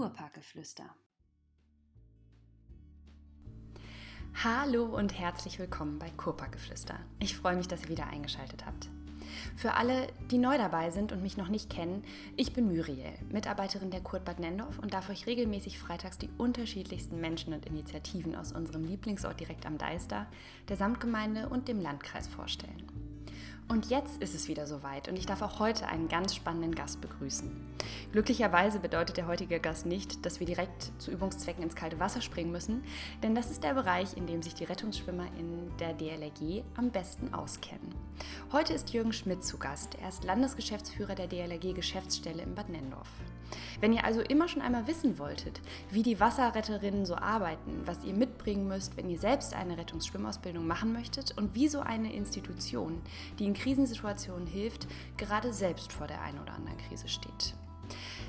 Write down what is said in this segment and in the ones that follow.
Kurparkgeflüster. Hallo und herzlich willkommen bei Kurparkgeflüster. Ich freue mich, dass ihr wieder eingeschaltet habt. Für alle, die neu dabei sind und mich noch nicht kennen, ich bin Muriel, Mitarbeiterin der Kurt Bad Nendorf und darf euch regelmäßig freitags die unterschiedlichsten Menschen und Initiativen aus unserem Lieblingsort direkt am Deister, der Samtgemeinde und dem Landkreis vorstellen. Und jetzt ist es wieder soweit und ich darf auch heute einen ganz spannenden Gast begrüßen. Glücklicherweise bedeutet der heutige Gast nicht, dass wir direkt zu Übungszwecken ins kalte Wasser springen müssen, denn das ist der Bereich, in dem sich die Rettungsschwimmer in der DLRG am besten auskennen. Heute ist Jürgen Schmidt zu Gast. Er ist Landesgeschäftsführer der DLRG Geschäftsstelle in Bad Nendorf. Wenn ihr also immer schon einmal wissen wolltet, wie die Wasserretterinnen so arbeiten, was ihr mitbringen müsst, wenn ihr selbst eine Rettungsschwimmausbildung machen möchtet und wie so eine Institution, die in Krisensituationen hilft, gerade selbst vor der einen oder anderen Krise steht.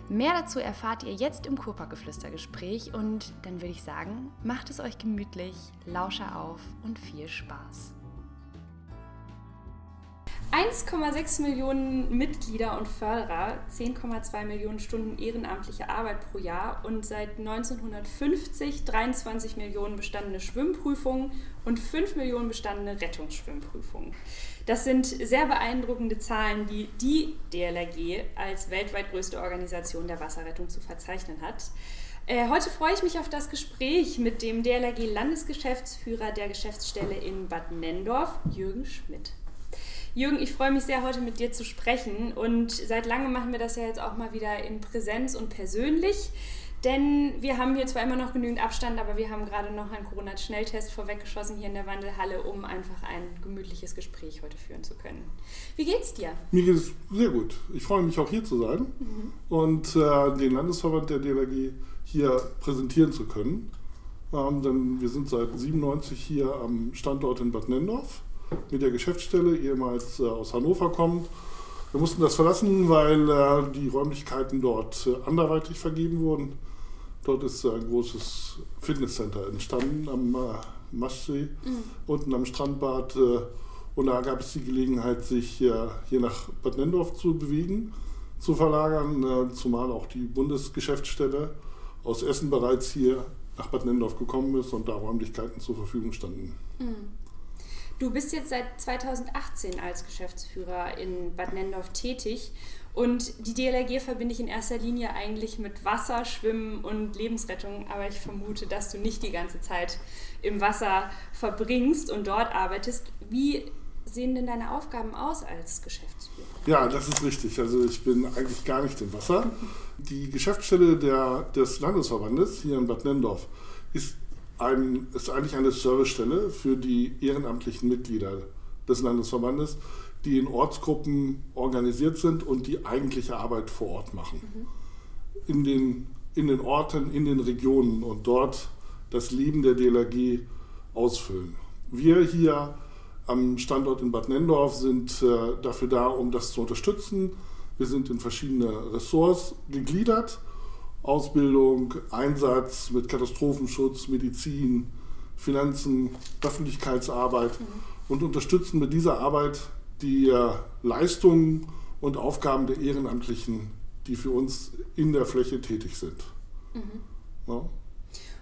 Mehr dazu erfahrt ihr jetzt im Kurparkgeflüstergespräch und dann würde ich sagen, macht es euch gemütlich, lausche auf und viel Spaß. 1,6 Millionen Mitglieder und Förderer, 10,2 Millionen Stunden ehrenamtliche Arbeit pro Jahr und seit 1950 23 Millionen bestandene Schwimmprüfungen und 5 Millionen bestandene Rettungsschwimmprüfungen. Das sind sehr beeindruckende Zahlen, die die DLRG als weltweit größte Organisation der Wasserrettung zu verzeichnen hat. Äh, heute freue ich mich auf das Gespräch mit dem DLRG-Landesgeschäftsführer der Geschäftsstelle in Bad Nendorf, Jürgen Schmidt. Jürgen, ich freue mich sehr, heute mit dir zu sprechen. Und seit langem machen wir das ja jetzt auch mal wieder in Präsenz und persönlich. Denn wir haben hier zwar immer noch genügend Abstand, aber wir haben gerade noch einen Corona-Schnelltest vorweggeschossen hier in der Wandelhalle, um einfach ein gemütliches Gespräch heute führen zu können. Wie geht's dir? Mir geht es sehr gut. Ich freue mich auch hier zu sein mhm. und äh, den Landesverband der DLRG hier präsentieren zu können. Ähm, denn wir sind seit 97 hier am Standort in Bad Nendorf mit der Geschäftsstelle, ehemals äh, aus Hannover kommt. Wir mussten das verlassen, weil äh, die Räumlichkeiten dort äh, anderweitig vergeben wurden. Dort ist ein großes Fitnesscenter entstanden am Maschsee, mhm. unten am Strandbad. Und da gab es die Gelegenheit, sich hier nach Bad Nendorf zu bewegen, zu verlagern, zumal auch die Bundesgeschäftsstelle aus Essen bereits hier nach Bad Nendorf gekommen ist und da Räumlichkeiten zur Verfügung standen. Mhm. Du bist jetzt seit 2018 als Geschäftsführer in Bad Nendorf tätig und die DLRG verbinde ich in erster Linie eigentlich mit Wasser, Schwimmen und Lebensrettung, aber ich vermute, dass du nicht die ganze Zeit im Wasser verbringst und dort arbeitest. Wie sehen denn deine Aufgaben aus als Geschäftsführer? Ja, das ist richtig. Also ich bin eigentlich gar nicht im Wasser. Die Geschäftsstelle der, des Landesverbandes hier in Bad Nendorf ist ein, ist eigentlich eine Servicestelle für die ehrenamtlichen Mitglieder des Landesverbandes, die in Ortsgruppen organisiert sind und die eigentliche Arbeit vor Ort machen. Mhm. In, den, in den Orten, in den Regionen und dort das Leben der DLRG ausfüllen. Wir hier am Standort in Bad Nendorf sind äh, dafür da, um das zu unterstützen. Wir sind in verschiedene Ressorts gegliedert Ausbildung, Einsatz mit Katastrophenschutz, Medizin, Finanzen, Öffentlichkeitsarbeit mhm. und unterstützen mit dieser Arbeit die äh, Leistungen und Aufgaben der Ehrenamtlichen, die für uns in der Fläche tätig sind. Mhm. Ja.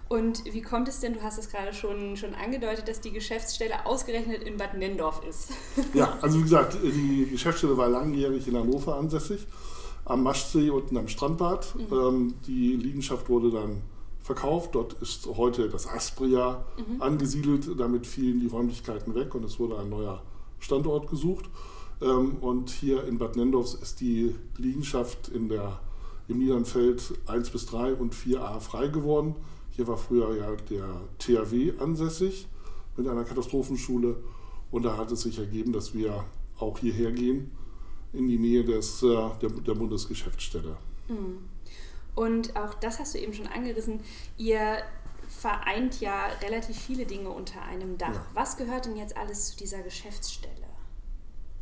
Und wie kommt es denn, du hast es gerade schon, schon angedeutet, dass die Geschäftsstelle ausgerechnet in Bad Nendorf ist? ja, also wie gesagt, die Geschäftsstelle war langjährig in Hannover ansässig am Maschsee unten am Strandbad. Mhm. Ähm, die Liegenschaft wurde dann verkauft. Dort ist heute das Aspria mhm. angesiedelt. Damit fielen die Räumlichkeiten weg und es wurde ein neuer Standort gesucht. Ähm, und hier in Bad Nendorf ist die Liegenschaft in der, im Niedernfeld 1 bis 3 und 4a frei geworden. Hier war früher ja der THW ansässig mit einer Katastrophenschule. Und da hat es sich ergeben, dass wir auch hierher gehen in die Nähe des, äh, der, der Bundesgeschäftsstelle. Mhm. Und auch das hast du eben schon angerissen. Ihr vereint ja relativ viele Dinge unter einem Dach. Ja. Was gehört denn jetzt alles zu dieser Geschäftsstelle?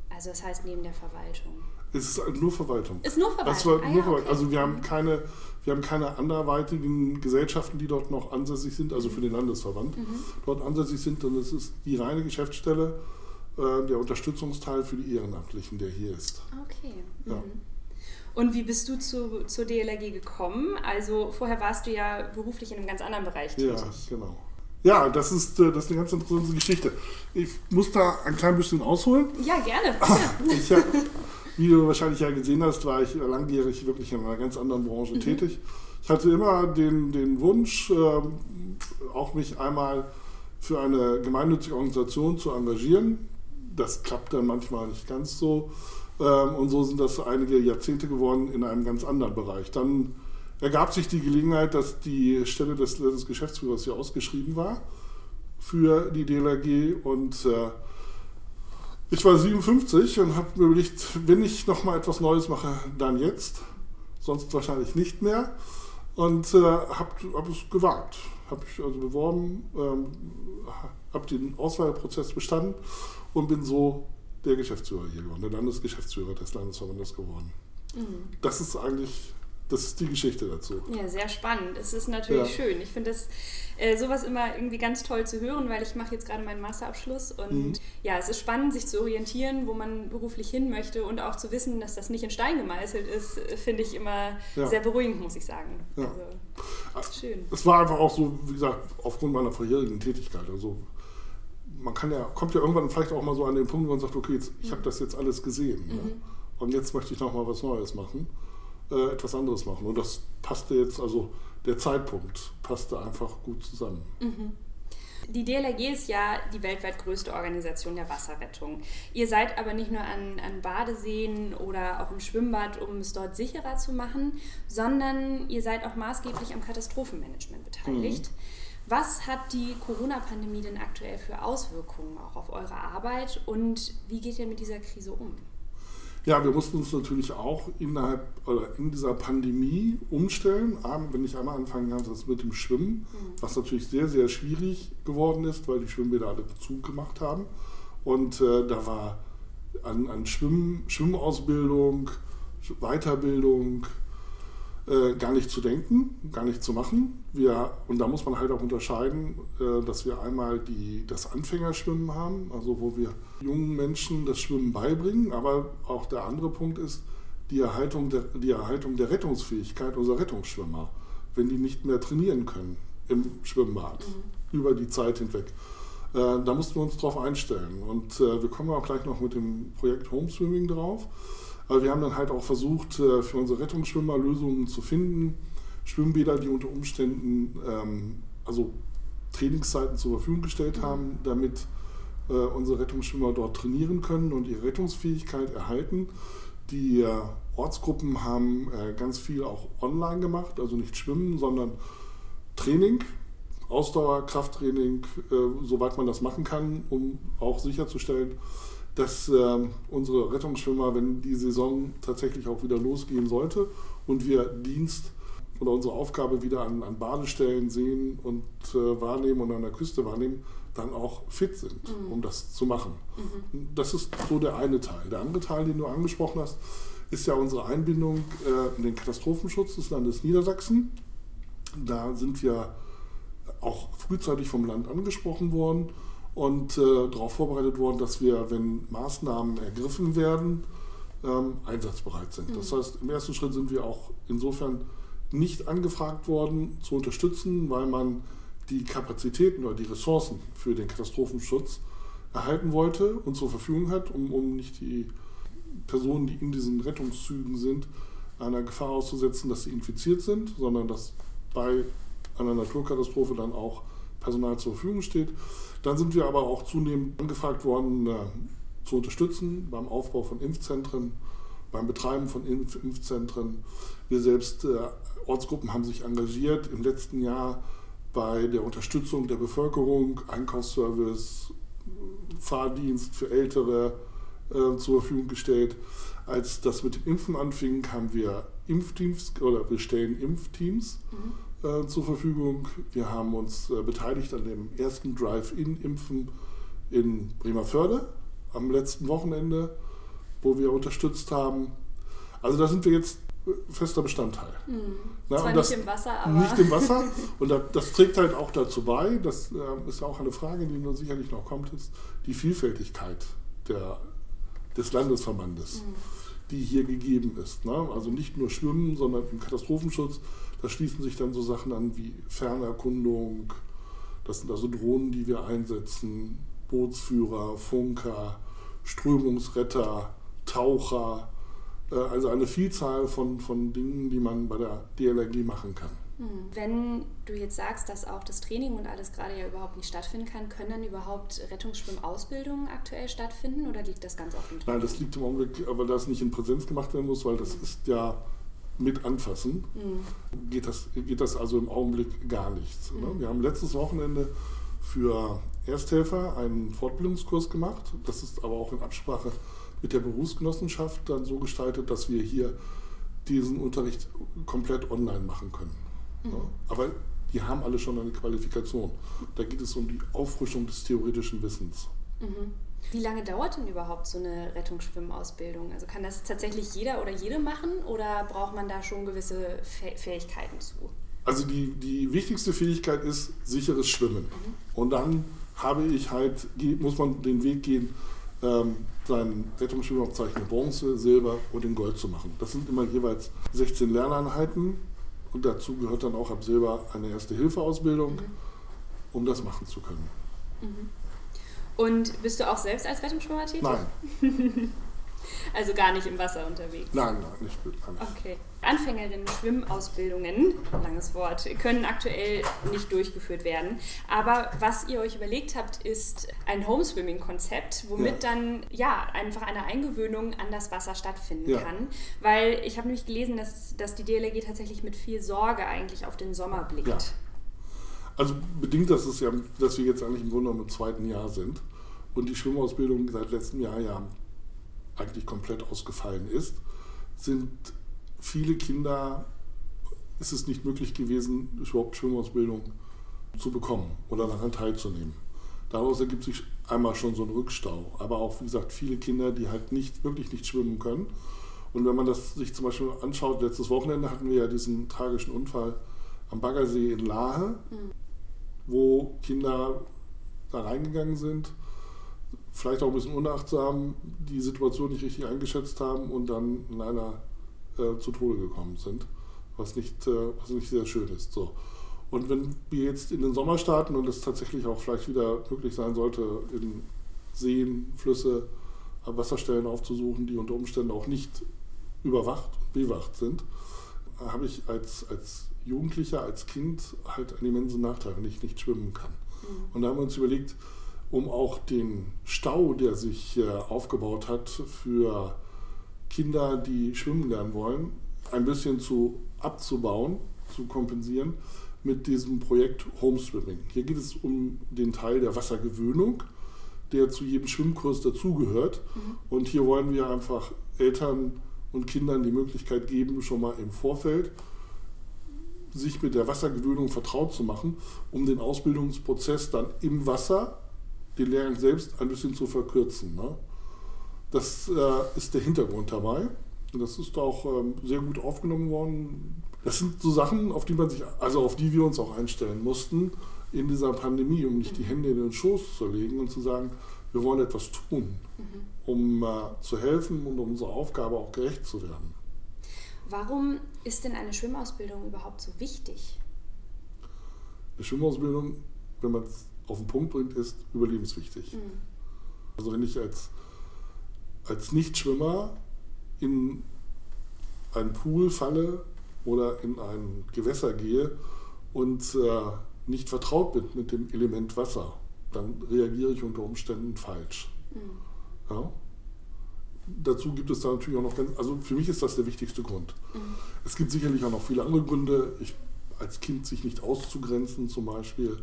Also das heißt neben der Verwaltung. Es ist nur Verwaltung. Ist nur Verwaltung. Ah, nur ja, Verwaltung. okay. Also wir haben keine, wir haben keine anderweitigen Gesellschaften, die dort noch ansässig sind, also für den Landesverband Mhm. dort ansässig sind, sondern es ist die reine Geschäftsstelle, äh, der Unterstützungsteil für die Ehrenamtlichen, der hier ist. Okay. Ja. Mhm. Und wie bist du zu, zur DLRG gekommen? Also vorher warst du ja beruflich in einem ganz anderen Bereich Ja, tätig. genau. Ja, das ist, äh, das ist eine ganz interessante Geschichte. Ich muss da ein klein bisschen ausholen. Ja, gerne. Ich wie du wahrscheinlich ja gesehen hast, war ich langjährig wirklich in einer ganz anderen Branche Mhm. tätig. Ich hatte immer den, den Wunsch, ähm, auch mich einmal für eine gemeinnützige Organisation zu engagieren. Das klappt dann manchmal nicht ganz so. Ähm, und so sind das einige Jahrzehnte geworden in einem ganz anderen Bereich. Dann ergab sich die Gelegenheit, dass die Stelle des Landesgeschäftsführers hier ausgeschrieben war für die DLRG und äh, ich war 57 und habe mir überlegt, wenn ich noch mal etwas Neues mache, dann jetzt, sonst wahrscheinlich nicht mehr. Und äh, habe hab es gewagt, habe ich also beworben, ähm, habe den Auswahlprozess bestanden und bin so der Geschäftsführer hier geworden, der Landesgeschäftsführer des Landesverbandes geworden. Mhm. Das ist eigentlich, das ist die Geschichte dazu. Ja, sehr spannend. Es ist natürlich Ja. schön. Ich finde das äh, sowas immer irgendwie ganz toll zu hören, weil ich mache jetzt gerade meinen Masterabschluss und Mhm. ja, es ist spannend, sich zu orientieren, wo man beruflich hin möchte und auch zu wissen, dass das nicht in Stein gemeißelt ist, äh, finde ich immer Ja. sehr beruhigend, muss ich sagen. Ja. Also, schön. Es war einfach auch so, wie gesagt, aufgrund meiner vorherigen Tätigkeit. Also man kann ja, kommt ja irgendwann vielleicht auch mal so an den Punkt, wo man sagt, okay, jetzt, ich habe das jetzt alles gesehen. Ne? Und jetzt möchte ich noch mal was Neues machen, äh, etwas anderes machen. Und das passte jetzt, also der Zeitpunkt passte einfach gut zusammen. Die DLRG ist ja die weltweit größte Organisation der Wasserrettung. Ihr seid aber nicht nur an, an Badeseen oder auch im Schwimmbad, um es dort sicherer zu machen, sondern ihr seid auch maßgeblich am Katastrophenmanagement beteiligt. Was hat die Corona-Pandemie denn aktuell für Auswirkungen auch auf eure Arbeit und wie geht ihr mit dieser Krise um? Ja, wir mussten uns natürlich auch innerhalb oder in dieser Pandemie umstellen. Wenn ich einmal anfangen kann, das mit dem Schwimmen, was natürlich sehr, sehr schwierig geworden ist, weil die Schwimmbäder alle zugemacht haben. Und äh, da war an, an Schwimm, Schwimmausbildung, Weiterbildung äh, gar nicht zu denken, gar nicht zu machen. Wir, und da muss man halt auch unterscheiden, äh, dass wir einmal die, das Anfängerschwimmen haben, also wo wir jungen Menschen das Schwimmen beibringen, aber auch der andere Punkt ist die Erhaltung der, die Erhaltung der Rettungsfähigkeit unserer Rettungsschwimmer, wenn die nicht mehr trainieren können im Schwimmbad über die Zeit hinweg. Äh, da mussten wir uns drauf einstellen. Und äh, wir kommen auch gleich noch mit dem Projekt Homeswimming drauf. Aber wir haben dann halt auch versucht, äh, für unsere Rettungsschwimmer Lösungen zu finden. Schwimmbäder, die unter Umständen ähm, also Trainingszeiten zur Verfügung gestellt haben, damit äh, unsere Rettungsschwimmer dort trainieren können und ihre Rettungsfähigkeit erhalten. Die äh, Ortsgruppen haben äh, ganz viel auch online gemacht, also nicht Schwimmen, sondern Training, Ausdauer, Krafttraining, äh, soweit man das machen kann, um auch sicherzustellen, dass äh, unsere Rettungsschwimmer, wenn die Saison tatsächlich auch wieder losgehen sollte und wir Dienst oder unsere Aufgabe wieder an, an Badestellen sehen und äh, wahrnehmen und an der Küste wahrnehmen, dann auch fit sind, um das zu machen. Das ist so der eine Teil. Der andere Teil, den du angesprochen hast, ist ja unsere Einbindung äh, in den Katastrophenschutz des Landes Niedersachsen. Da sind wir auch frühzeitig vom Land angesprochen worden und äh, darauf vorbereitet worden, dass wir, wenn Maßnahmen ergriffen werden, ähm, einsatzbereit sind. Das heißt, im ersten Schritt sind wir auch insofern nicht angefragt worden zu unterstützen, weil man die Kapazitäten oder die Ressourcen für den Katastrophenschutz erhalten wollte und zur Verfügung hat, um, um nicht die Personen, die in diesen Rettungszügen sind, einer Gefahr auszusetzen, dass sie infiziert sind, sondern dass bei einer Naturkatastrophe dann auch Personal zur Verfügung steht. Dann sind wir aber auch zunehmend angefragt worden, äh, zu unterstützen beim Aufbau von Impfzentren, beim Betreiben von Impf Impfzentren. Wir selbst, äh, Ortsgruppen haben sich engagiert im letzten Jahr bei der Unterstützung der Bevölkerung, Einkaufsservice, Fahrdienst für Ältere äh, zur Verfügung gestellt. Als das mit dem Impfen anfing, haben wir Impfteams oder wir stellen Impfteams äh, zur Verfügung. Wir haben uns äh, beteiligt an dem ersten Drive-In-Impfen in Bremerförde am letzten Wochenende. wo wir unterstützt haben. Also da sind wir jetzt fester Bestandteil. Mhm. Na, Zwar nicht im Wasser, aber... Nicht im Wasser. Und das trägt halt auch dazu bei, das äh, ist auch eine Frage, die nur sicherlich noch kommt, ist die Vielfältigkeit der, des Landesverbandes, mhm. Die hier gegeben ist. Ne? Also nicht nur Schwimmen, sondern im Katastrophenschutz, da schließen sich dann so Sachen an wie Fernerkundung, das sind also Drohnen, die wir einsetzen, Bootsführer, Funker, Strömungsretter, Taucher, äh, also eine Vielzahl von, von Dingen, die man bei der DLRG machen kann. Hm. Wenn du jetzt sagst, dass auch das Training und alles gerade ja überhaupt nicht stattfinden kann, können dann überhaupt Rettungsschwimmausbildungen aktuell stattfinden oder liegt das ganz offen? Nein, das liegt im Augenblick, aber das nicht in Präsenz gemacht werden muss, weil das mhm. ist ja mit anfassen, mhm. geht, das, geht das also im Augenblick gar nichts. Mhm. Wir haben letztes Wochenende für Ersthelfer einen Fortbildungskurs gemacht. Das ist aber auch in Absprache mit der Berufsgenossenschaft dann so gestaltet, dass wir hier diesen Unterricht komplett online machen können. Mhm. Ja, aber die haben alle schon eine Qualifikation. Da geht es um die Auffrischung des theoretischen Wissens. Mhm. Wie lange dauert denn überhaupt so eine Rettungsschwimmausbildung? Also kann das tatsächlich jeder oder jede machen oder braucht man da schon gewisse Fähigkeiten zu? Also die, die wichtigste Fähigkeit ist sicheres Schwimmen. Mhm. Und dann habe ich halt, muss man den Weg gehen, ähm, sein Rettungsschwimmabzeichen Bronze, Silber und in Gold zu machen. Das sind immer jeweils 16 Lerneinheiten und dazu gehört dann auch ab Silber eine Erste-Hilfe-Ausbildung, mhm. um das machen zu können. Mhm. Und bist du auch selbst als Rettungsschwimmer tätig? Nein. Also gar nicht im Wasser unterwegs? Nein, nein, nicht. Nein. Okay. Anfängerinnen-Schwimmausbildungen, langes Wort, können aktuell nicht durchgeführt werden. Aber was ihr euch überlegt habt, ist ein Homeswimming-Konzept, womit ja. dann ja einfach eine Eingewöhnung an das Wasser stattfinden ja. kann. Weil ich habe nämlich gelesen, dass, dass die DLRG tatsächlich mit viel Sorge eigentlich auf den Sommer blickt. Ja. Also bedingt das ist ja, dass wir jetzt eigentlich im Grunde genommen im zweiten Jahr sind und die Schwimmausbildung seit letztem Jahr ja eigentlich komplett ausgefallen ist, sind viele Kinder, ist es nicht möglich gewesen, überhaupt Schwimmausbildung zu bekommen oder daran teilzunehmen. Daraus ergibt sich einmal schon so ein Rückstau, aber auch, wie gesagt, viele Kinder, die halt nicht, wirklich nicht schwimmen können. Und wenn man das sich zum Beispiel anschaut, letztes Wochenende hatten wir ja diesen tragischen Unfall am Baggersee in Lahe, mhm. wo Kinder da reingegangen sind vielleicht auch ein bisschen unachtsam die Situation nicht richtig eingeschätzt haben und dann leider äh, zu Tode gekommen sind, was nicht, äh, was nicht sehr schön ist. So. Und wenn wir jetzt in den Sommer starten und es tatsächlich auch vielleicht wieder möglich sein sollte, in Seen, Flüsse, Wasserstellen aufzusuchen, die unter Umständen auch nicht überwacht und bewacht sind, habe ich als, als Jugendlicher, als Kind halt einen immensen Nachteil, wenn ich nicht schwimmen kann. Mhm. Und da haben wir uns überlegt, um auch den Stau, der sich aufgebaut hat für Kinder, die schwimmen lernen wollen, ein bisschen zu abzubauen, zu kompensieren mit diesem Projekt Homeswimming. Hier geht es um den Teil der Wassergewöhnung, der zu jedem Schwimmkurs dazugehört. Mhm. Und hier wollen wir einfach Eltern und Kindern die Möglichkeit geben, schon mal im Vorfeld sich mit der Wassergewöhnung vertraut zu machen, um den Ausbildungsprozess dann im Wasser den Lehrgang selbst ein bisschen zu verkürzen. Ne? Das äh, ist der Hintergrund dabei. Und das ist auch ähm, sehr gut aufgenommen worden. Das sind so Sachen, auf die man sich, also auf die wir uns auch einstellen mussten in dieser Pandemie, um nicht die Hände in den Schoß zu legen und zu sagen, wir wollen etwas tun, mhm. um äh, zu helfen und um unserer Aufgabe auch gerecht zu werden. Warum ist denn eine Schwimmausbildung überhaupt so wichtig? Eine Schwimmausbildung, wenn man es auf den Punkt bringt, ist überlebenswichtig. Mhm. Also wenn ich als, als Nichtschwimmer in einen Pool falle oder in ein Gewässer gehe und äh, nicht vertraut bin mit dem Element Wasser, dann reagiere ich unter Umständen falsch. Mhm. Ja? Dazu gibt es da natürlich auch noch ganz, also für mich ist das der wichtigste Grund. Mhm. Es gibt sicherlich auch noch viele andere Gründe, ich, als Kind sich nicht auszugrenzen zum Beispiel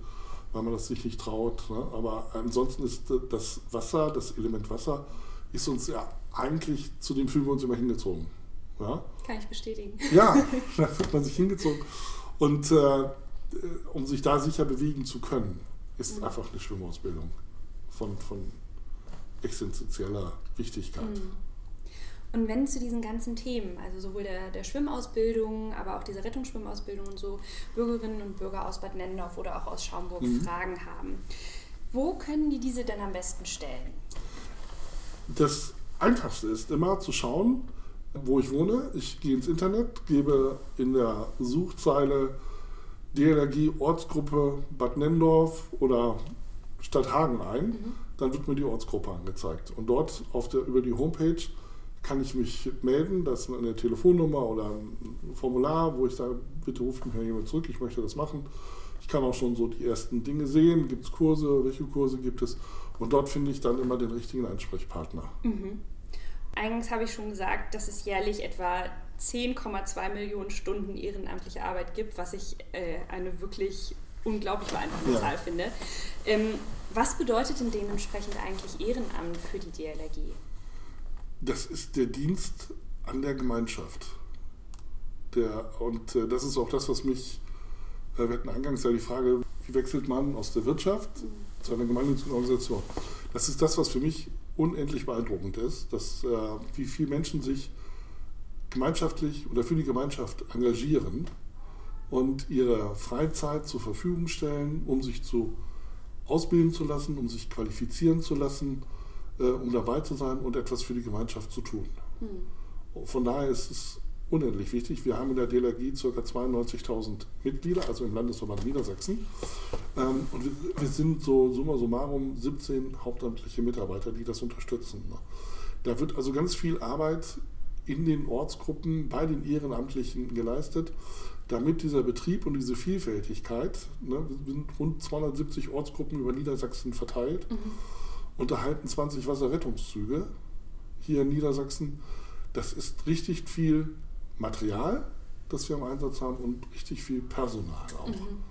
weil man das sich nicht traut. Ne? Aber ansonsten ist das Wasser, das Element Wasser, ist uns ja eigentlich, zu dem fühlen wir uns immer hingezogen. Ja? Kann ich bestätigen. Ja, da fühlt man sich hingezogen. Und äh, um sich da sicher bewegen zu können, ist mhm. einfach eine Schwimmausbildung von, von existenzieller Wichtigkeit. Mhm. Und wenn zu diesen ganzen Themen, also sowohl der, der Schwimmausbildung, aber auch dieser Rettungsschwimmausbildung und so, Bürgerinnen und Bürger aus Bad Nennendorf oder auch aus Schaumburg mhm. Fragen haben, wo können die diese denn am besten stellen? Das Einfachste ist immer zu schauen, wo ich wohne. Ich gehe ins Internet, gebe in der Suchzeile DLRG Ortsgruppe Bad Nennendorf oder Stadt Hagen ein. Mhm. Dann wird mir die Ortsgruppe angezeigt. Und dort auf der, über die Homepage kann ich mich melden. Das ist eine Telefonnummer oder ein Formular, wo ich sage, bitte ruft mich jemand zurück, ich möchte das machen. Ich kann auch schon so die ersten Dinge sehen. Gibt es Kurse? Welche Kurse gibt es? Und dort finde ich dann immer den richtigen Ansprechpartner. Mhm. Eingangs habe ich schon gesagt, dass es jährlich etwa 10,2 Millionen Stunden ehrenamtliche Arbeit gibt, was ich äh, eine wirklich unglaublich beeindruckende ja. Zahl finde. Ähm, was bedeutet denn dementsprechend eigentlich Ehrenamt für die DLRG? Das ist der Dienst an der Gemeinschaft. Der, und äh, das ist auch das, was mich, äh, wir hatten eingangs ja die Frage, wie wechselt man aus der Wirtschaft mhm. zu einer gemeinnützigen Organisation? Das ist das, was für mich unendlich beeindruckend ist, dass, äh, wie viele Menschen sich gemeinschaftlich oder für die Gemeinschaft engagieren und ihre Freizeit zur Verfügung stellen, um sich zu ausbilden zu lassen, um sich qualifizieren zu lassen, äh, um dabei zu sein und etwas für die Gemeinschaft zu tun. Mhm. Von daher ist es unendlich wichtig. Wir haben in der DLRG ca. 92.000 Mitglieder, also im Landesverband Niedersachsen. Ähm, und wir, sind so summa summarum 17 hauptamtliche Mitarbeiter, die das unterstützen. Ne? Da wird also ganz viel Arbeit in den Ortsgruppen bei den Ehrenamtlichen geleistet, damit dieser Betrieb und diese Vielfältigkeit, ne, wir sind rund 270 Ortsgruppen über Niedersachsen verteilt, mhm. Unterhalten 20 Wasserrettungszüge hier in Niedersachsen. Das ist richtig viel Material, das wir im Einsatz haben und richtig viel Personal auch. Mhm.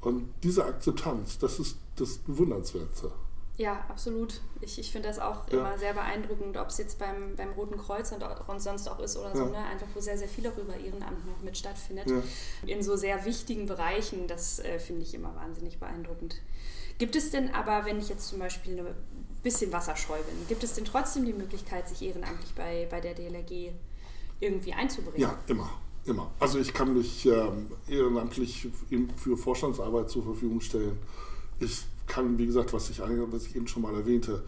Und diese Akzeptanz, das ist das Bewundernswerte. Ja, absolut. Ich, ich finde das auch ja. immer sehr beeindruckend, ob es jetzt beim, beim Roten Kreuz und, und sonst auch ist oder so, ne? einfach wo sehr, sehr viel darüber Ehrenamt noch mit stattfindet. Ja. In so sehr wichtigen Bereichen, das äh, finde ich immer wahnsinnig beeindruckend. Gibt es denn aber, wenn ich jetzt zum Beispiel ein bisschen wasserscheu bin, gibt es denn trotzdem die Möglichkeit, sich ehrenamtlich bei, bei der DLRG irgendwie einzubringen? Ja, immer. Immer. Also ich kann mich ähm, ehrenamtlich für Vorstandsarbeit zur Verfügung stellen. Ich kann, wie gesagt, was ich, was ich eben schon mal erwähnte,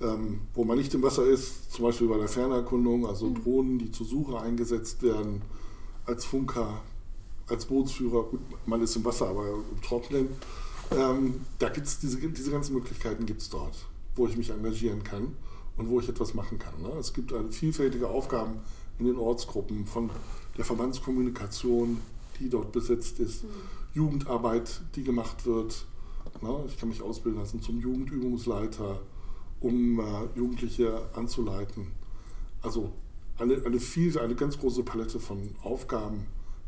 ähm, wo man nicht im Wasser ist, zum Beispiel bei der Fernerkundung, also mhm. Drohnen, die zur Suche eingesetzt werden, als Funker, als Bootsführer, gut, man ist im Wasser, aber im Trocknen, ähm, da gibt es diese, diese ganzen Möglichkeiten gibt es dort, wo ich mich engagieren kann und wo ich etwas machen kann. Ne? Es gibt eine vielfältige Aufgaben in den Ortsgruppen von der Verbandskommunikation, die dort besetzt ist, mhm. Jugendarbeit, die gemacht wird, Ne? Ich kann mich ausbilden lassen zum Jugendübungsleiter, um äh, Jugendliche anzuleiten. Also eine, eine, viel, eine ganz große Palette von Aufgaben,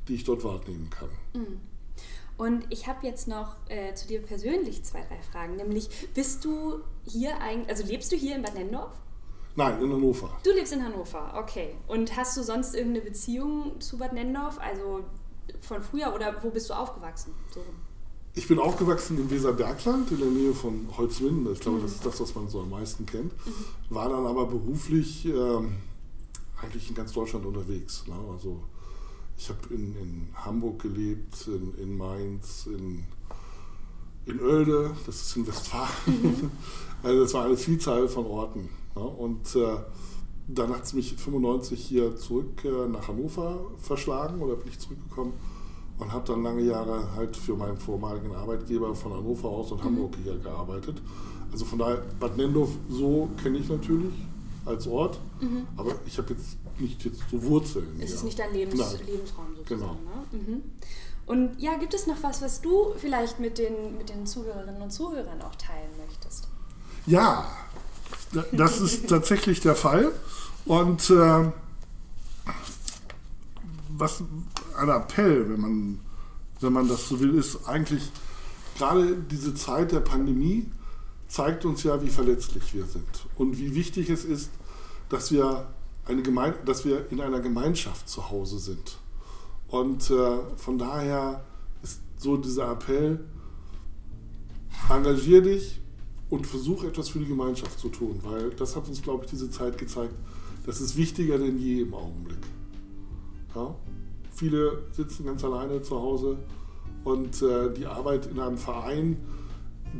die ich dort wahrnehmen kann. Mhm. Und ich habe jetzt noch äh, zu dir persönlich zwei, drei Fragen. Nämlich, bist du hier eigentlich, also lebst du hier in Bad Nennendorf? Nein, in Hannover. Du lebst in Hannover, okay. Und hast du sonst irgendeine Beziehung zu Bad Nennendorf? Also von früher oder wo bist du aufgewachsen? So. Ich bin aufgewachsen im Weserbergland in der Nähe von Holzwinden. Ich glaube, mhm. das ist das, was man so am meisten kennt. Mhm. War dann aber beruflich ähm, eigentlich in ganz Deutschland unterwegs. Ne? Also ich habe in, in, Hamburg gelebt, in, in Mainz, in, in Oelde, das ist in Westfalen. Mhm. also das war eine Vielzahl von Orten. Ne? Und äh, dann hat es mich 95 hier zurück äh, nach Hannover verschlagen oder bin ich zurückgekommen und habe dann lange Jahre halt für meinen vormaligen Arbeitgeber von Hannover aus und mhm. Hamburg hier gearbeitet. Also von daher, Bad Nendorf so kenne ich natürlich als Ort, mhm. aber ich habe jetzt nicht jetzt so Wurzeln. Es ist nicht dein Lebens Lebensraum sozusagen. Genau. Ne? Mhm. Und ja, gibt es noch was, was du vielleicht mit den, mit den Zuhörerinnen und Zuhörern auch teilen möchtest? Ja, das ist tatsächlich der Fall. Und äh, was ein Appell, wenn man, wenn man das so will, ist eigentlich gerade diese Zeit der Pandemie zeigt uns ja, wie verletzlich wir sind und wie wichtig es ist, dass wir, eine Geme dass wir in einer Gemeinschaft zu Hause sind. Und äh, von daher ist so dieser Appell, engagier dich, und versuche etwas für die Gemeinschaft zu tun, weil das hat uns, glaube ich, diese Zeit gezeigt, das ist wichtiger denn je im Augenblick. Ja? Viele sitzen ganz alleine zu Hause und äh, die Arbeit in einem Verein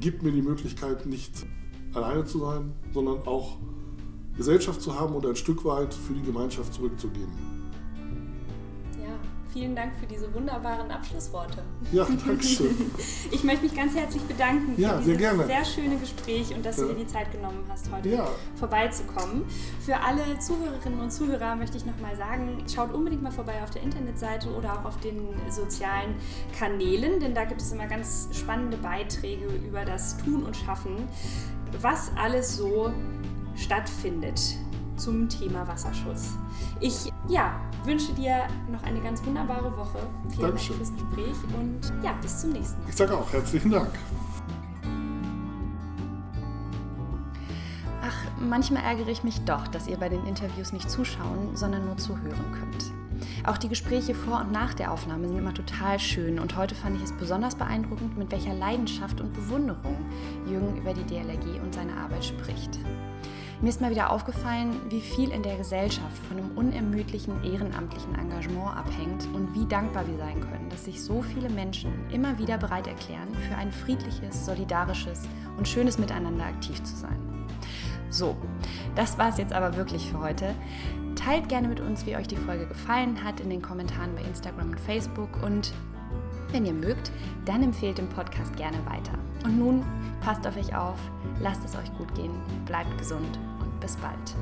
gibt mir die Möglichkeit, nicht alleine zu sein, sondern auch Gesellschaft zu haben und ein Stück weit für die Gemeinschaft zurückzugeben. Vielen Dank für diese wunderbaren Abschlussworte. Ja, danke schön. ich möchte mich ganz herzlich bedanken ja, für dieses sehr, sehr, schöne Gespräch und dass ja. du dir die Zeit genommen hast, heute ja. vorbeizukommen. Für alle Zuhörerinnen und Zuhörer möchte ich nochmal sagen, schaut unbedingt mal vorbei auf der Internetseite oder auch auf den sozialen Kanälen, denn da gibt es immer ganz spannende Beiträge über das Tun und Schaffen, was alles so stattfindet zum Thema Wasserschutz. Ich ja, wünsche dir noch eine ganz wunderbare Woche. Vielen Dankeschön. Dank fürs Gespräch und ja, bis zum nächsten Mal. Ich sage auch herzlichen Dank. Ach, manchmal ärgere ich mich doch, dass ihr bei den Interviews nicht zuschauen, sondern nur zuhören könnt. Auch die Gespräche vor und nach der Aufnahme sind immer total schön und heute fand ich es besonders beeindruckend, mit welcher Leidenschaft und Bewunderung Jürgen über die DLRG und seine Arbeit spricht. Mir ist mal wieder aufgefallen, wie viel in der Gesellschaft von einem unermüdlichen ehrenamtlichen Engagement abhängt und wie dankbar wir sein können, dass sich so viele Menschen immer wieder bereit erklären, für ein friedliches, solidarisches und schönes Miteinander aktiv zu sein. So, das war es jetzt aber wirklich für heute. Teilt gerne mit uns, wie euch die Folge gefallen hat, in den Kommentaren bei Instagram und Facebook und wenn ihr mögt, dann empfehlt den Podcast gerne weiter. Und nun passt auf euch auf, lasst es euch gut gehen, bleibt gesund bis bald.